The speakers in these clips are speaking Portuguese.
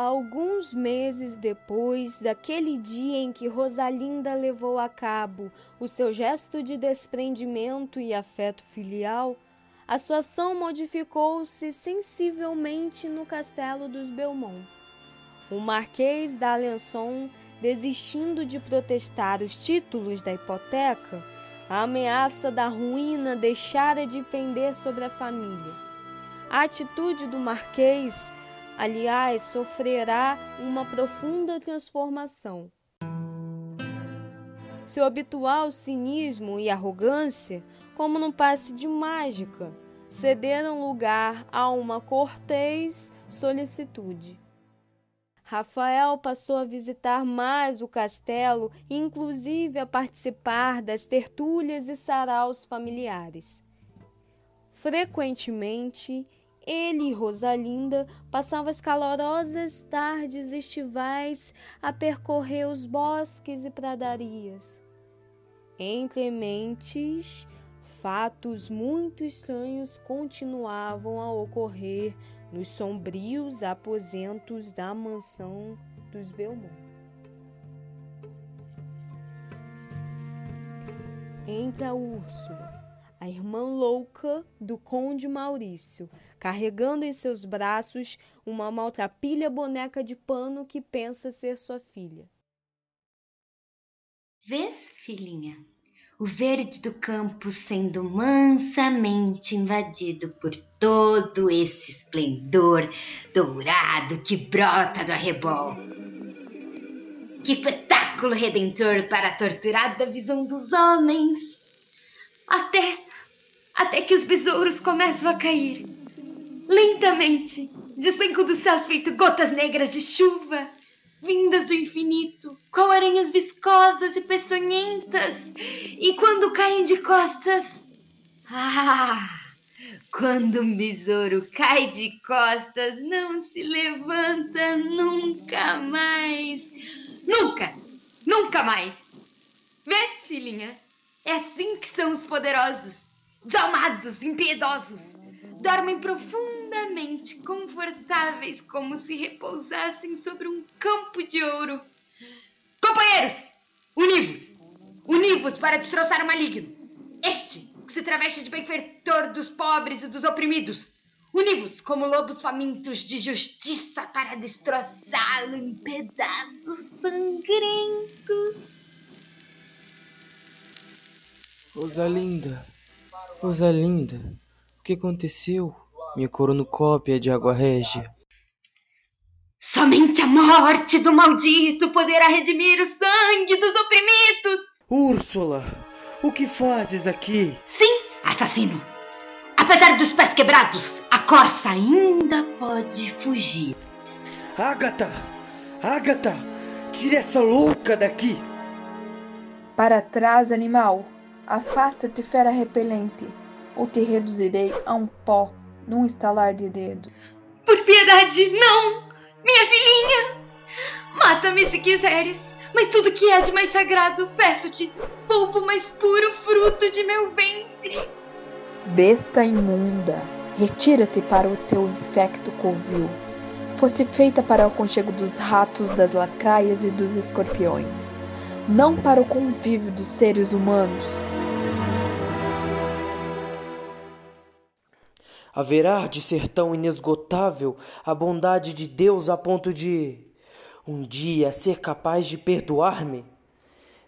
Alguns meses depois daquele dia em que Rosalinda levou a cabo o seu gesto de desprendimento e afeto filial, a situação modificou-se sensivelmente no castelo dos Belmont. O Marquês d'Alençon, desistindo de protestar os títulos da hipoteca, a ameaça da ruína deixara de pender sobre a família. A atitude do Marquês aliás, sofrerá uma profunda transformação. Seu habitual cinismo e arrogância, como num passe de mágica, cederam lugar a uma cortês solicitude. Rafael passou a visitar mais o castelo inclusive, a participar das tertúlias e saraus familiares. Frequentemente, ele e Rosalinda passavam as calorosas tardes estivais a percorrer os bosques e pradarias. Entre mentes, fatos muito estranhos continuavam a ocorrer nos sombrios aposentos da mansão dos Belmont. Entra Úrsula, a irmã louca do Conde Maurício, carregando em seus braços uma maltrapilha boneca de pano que pensa ser sua filha. Vês, filhinha, o verde do campo sendo mansamente invadido por todo esse esplendor dourado que brota do arrebol. Que espetáculo redentor para a torturada visão dos homens! Até até que os besouros começam a cair. Lentamente, despencam dos céus feito gotas negras de chuva, vindas do infinito, qual aranhas viscosas e peçonhentas, e quando caem de costas. Ah! Quando um besouro cai de costas, não se levanta nunca mais. Nunca! Nunca mais! Vês, filhinha? É assim que são os poderosos desalmados, impiedosos, dormem profundamente confortáveis como se repousassem sobre um campo de ouro. Companheiros, univos! Univos para destroçar o maligno! Este que se traveste de benfeitor dos pobres e dos oprimidos! Univos como lobos famintos de justiça para destroçá-lo em pedaços sangrentos! Rosalinda! Rosalinda, o que aconteceu? Minha coronocópia de água régia. Somente a morte do maldito poderá redimir o sangue dos oprimidos. Úrsula, o que fazes aqui? Sim, assassino. Apesar dos pés quebrados, a corça ainda pode fugir. Ágata! Ágata! Tire essa louca daqui! Para trás, animal! Afasta-te, fera repelente, ou te reduzirei a um pó num estalar de dedo. Por piedade, não! Minha filhinha! Mata-me se quiseres, mas tudo que é de mais sagrado, peço-te, poupa o mais puro fruto de meu ventre. Besta imunda, retira-te para o teu infecto covil. Fosse feita para o aconchego dos ratos, das lacraias e dos escorpiões não para o convívio dos seres humanos. Haverá de ser tão inesgotável a bondade de Deus a ponto de, um dia, ser capaz de perdoar-me?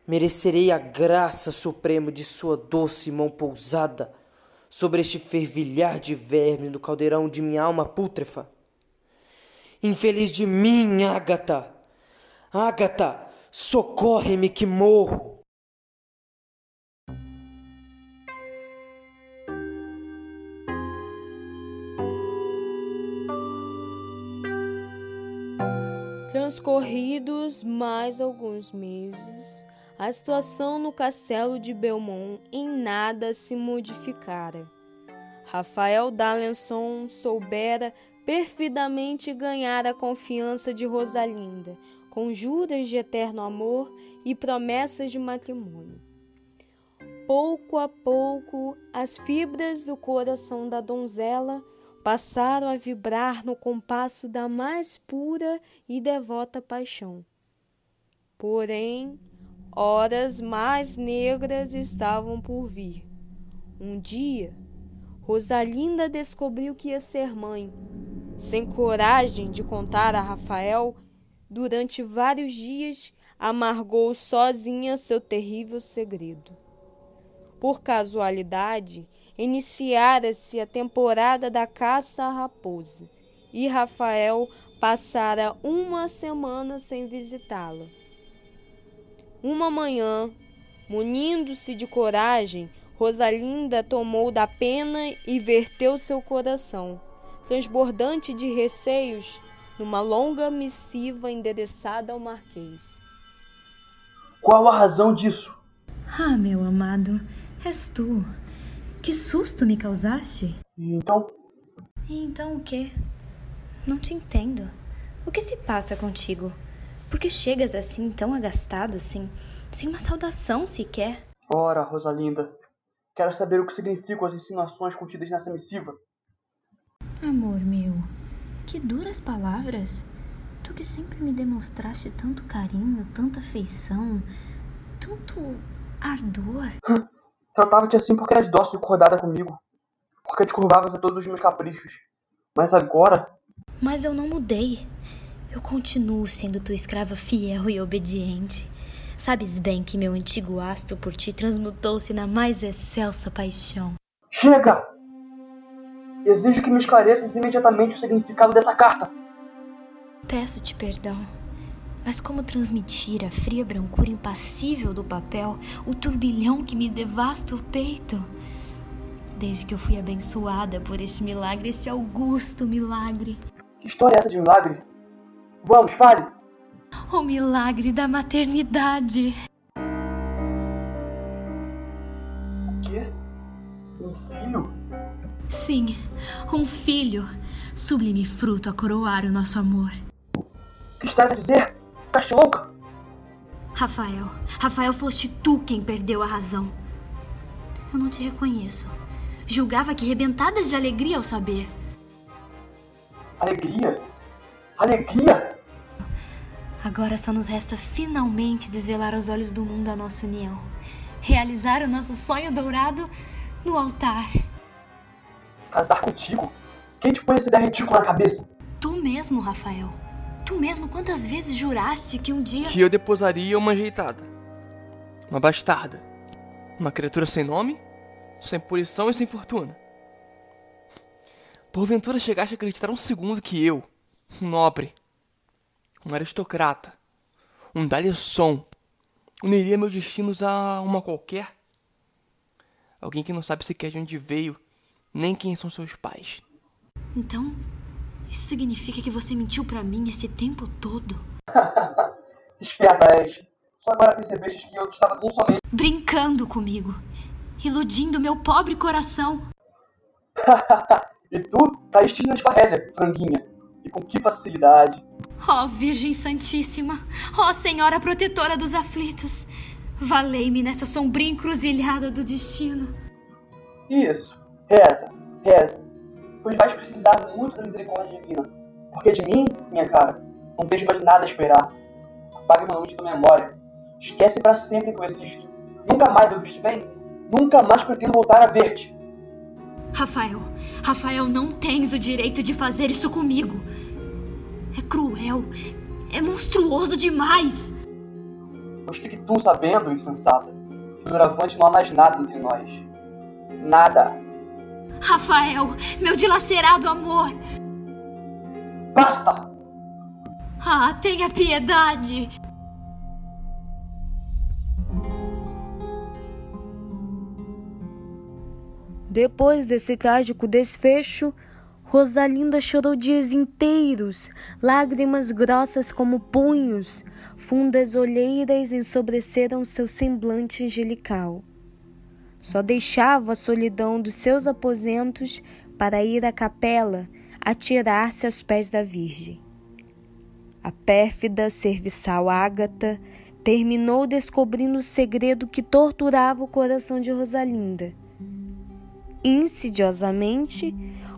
Merecerei a graça suprema de Sua doce mão pousada sobre este fervilhar de verme no caldeirão de minha alma pútrefa? Infeliz de mim, Ágata! Ágata! Socorre-me que morro. Transcorridos mais alguns meses, a situação no castelo de Belmont em nada se modificara. Rafael d'Alençon soubera perfidamente ganhar a confiança de Rosalinda, com juras de eterno amor e promessas de matrimônio. Pouco a pouco, as fibras do coração da donzela passaram a vibrar no compasso da mais pura e devota paixão. Porém, horas mais negras estavam por vir. Um dia, Rosalinda descobriu que ia ser mãe. Sem coragem de contar a Rafael, durante vários dias amargou sozinha seu terrível segredo. Por casualidade, iniciara-se a temporada da caça à raposa e Rafael passara uma semana sem visitá-la. Uma manhã, munindo-se de coragem, Rosalinda tomou da pena e verteu seu coração, transbordante de receios, numa longa missiva endereçada ao Marquês. Qual a razão disso? Ah, meu amado, és tu. Que susto me causaste? Então? então o quê? Não te entendo. O que se passa contigo? Por que chegas assim tão agastado, sem, sem uma saudação sequer? Ora, Rosalinda, quero saber o que significam as insinuações contidas nessa missiva. Amor meu, que duras palavras. Tu que sempre me demonstraste tanto carinho, tanta afeição, tanto ardor. Tratava-te assim porque eras dócil e acordada comigo. Porque te curvavas a todos os meus caprichos. Mas agora. Mas eu não mudei. Eu continuo sendo tua escrava fiel e obediente. Sabes bem que meu antigo asto por ti transmutou-se na mais excelsa paixão. Chega! Exijo que me esclareças imediatamente o significado dessa carta. Peço-te perdão. Mas como transmitir a fria brancura impassível do papel, o turbilhão que me devasta o peito? Desde que eu fui abençoada por este milagre, este augusto milagre. Que história é essa de milagre? Vamos, fale! O milagre da maternidade. O quê? Um filho? Sim, um filho. Sublime fruto a coroar o nosso amor. O que estás a dizer? Estás louca? Rafael, Rafael, foste tu quem perdeu a razão. Eu não te reconheço. Julgava que rebentadas de alegria ao saber. Alegria? Alegria? Agora só nos resta finalmente desvelar aos olhos do mundo a nossa união. Realizar o nosso sonho dourado no altar. Casar contigo? Quem te põe essa ideia ridícula na cabeça? Tu mesmo, Rafael. Tu mesmo quantas vezes juraste que um dia. Que eu deposaria uma ajeitada. Uma bastarda. Uma criatura sem nome, sem punição e sem fortuna. Porventura chegaste a acreditar um segundo que eu, um nobre, um aristocrata, um Dalisson, uniria meus destinos a uma qualquer? Alguém que não sabe sequer de onde veio, nem quem são seus pais. Então, isso significa que você mentiu para mim esse tempo todo? Esperta és. Só agora percebeste que eu estava tão somente. Brincando comigo. Iludindo meu pobre coração. e tu caíste na esparrelha, franguinha. E com que facilidade. Ó oh, Virgem Santíssima. Ó oh, Senhora Protetora dos Aflitos. Valei-me nessa sombria encruzilhada do destino. Isso. Reza, reza pois vais precisar muito da misericórdia divina. Porque de mim, minha cara, não vejo mais nada a esperar. Apague meu nome de tua memória. Esquece para sempre que eu existo. Nunca mais eu viste bem. Nunca mais pretendo voltar a ver-te. Rafael, Rafael, não tens o direito de fazer isso comigo. É cruel. É monstruoso demais. Pois fique tu sabendo, insensata. Que doravante não há mais nada entre nós. Nada. Rafael, meu dilacerado amor. Basta! Ah, tenha piedade. Depois desse trágico desfecho, Rosalinda chorou dias inteiros, lágrimas grossas como punhos, fundas olheiras ensobreceram seu semblante angelical. Só deixava a solidão dos seus aposentos para ir à capela atirar-se aos pés da Virgem. A pérfida serviçal Ágata terminou descobrindo o segredo que torturava o coração de Rosalinda. Insidiosamente,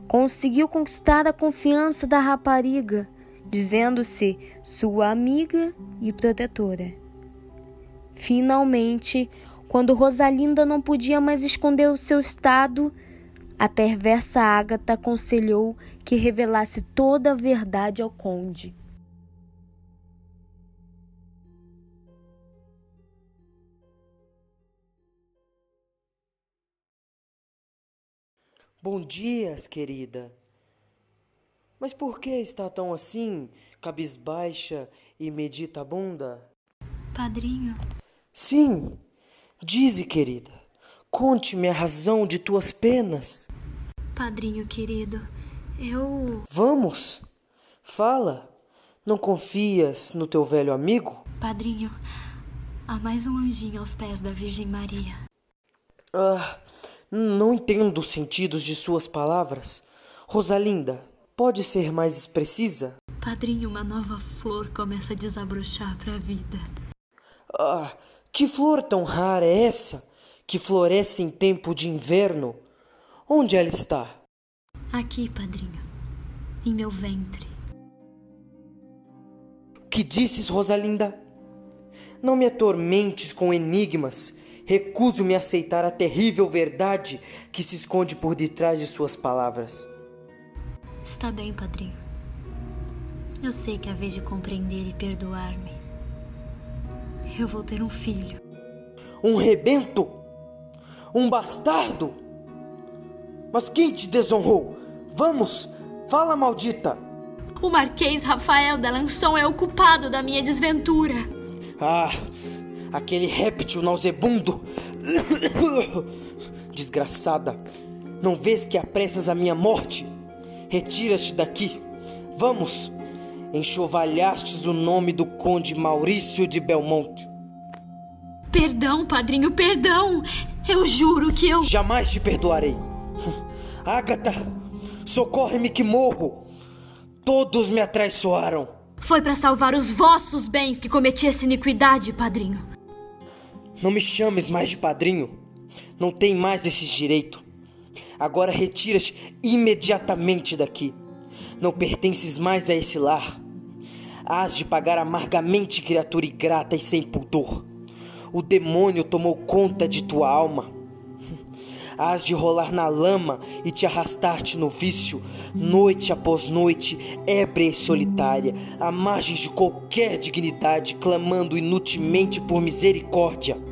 conseguiu conquistar a confiança da rapariga, dizendo-se sua amiga e protetora. Finalmente, quando Rosalinda não podia mais esconder o seu estado, a perversa Ágata aconselhou que revelasse toda a verdade ao conde. Bom dias, querida. Mas por que está tão assim, cabisbaixa e meditabunda? Padrinho. Sim, dize, querida. Conte-me a razão de tuas penas. Padrinho querido, eu. Vamos, fala. Não confias no teu velho amigo? Padrinho, há mais um anjinho aos pés da Virgem Maria. Ah, não entendo os sentidos de suas palavras. Rosalinda, pode ser mais precisa? Padrinho, uma nova flor começa a desabrochar para a vida. Ah, que flor tão rara é essa? Que floresce em tempo de inverno? Onde ela está? Aqui, padrinho, em meu ventre. O que disses, Rosalinda? Não me atormentes com enigmas Recuso-me a aceitar a terrível verdade que se esconde por detrás de suas palavras. Está bem, padrinho. Eu sei que é a vez de compreender e perdoar-me, eu vou ter um filho. Um rebento? Um bastardo? Mas quem te desonrou? Vamos, fala, maldita! O Marquês Rafael Delançon é o culpado da minha desventura. Ah, aquele réptil nausebundo. Desgraçada, não vês que apressas a minha morte? Retira-te daqui. Vamos, enxovalhastes o nome do conde Maurício de Belmonte. Perdão, padrinho, perdão. Eu juro que eu. Jamais te perdoarei. Agatha, socorre-me que morro. Todos me atraiçoaram. Foi para salvar os vossos bens que cometi essa iniquidade, padrinho. Não me chames mais de padrinho. Não tem mais esse direito. Agora retira-te imediatamente daqui. Não pertences mais a esse lar. Hás de pagar amargamente, criatura ingrata e sem pudor. O demônio tomou conta de tua alma. Hás de rolar na lama e te arrastar-te no vício, noite após noite, ébria e solitária, à margem de qualquer dignidade, clamando inutilmente por misericórdia.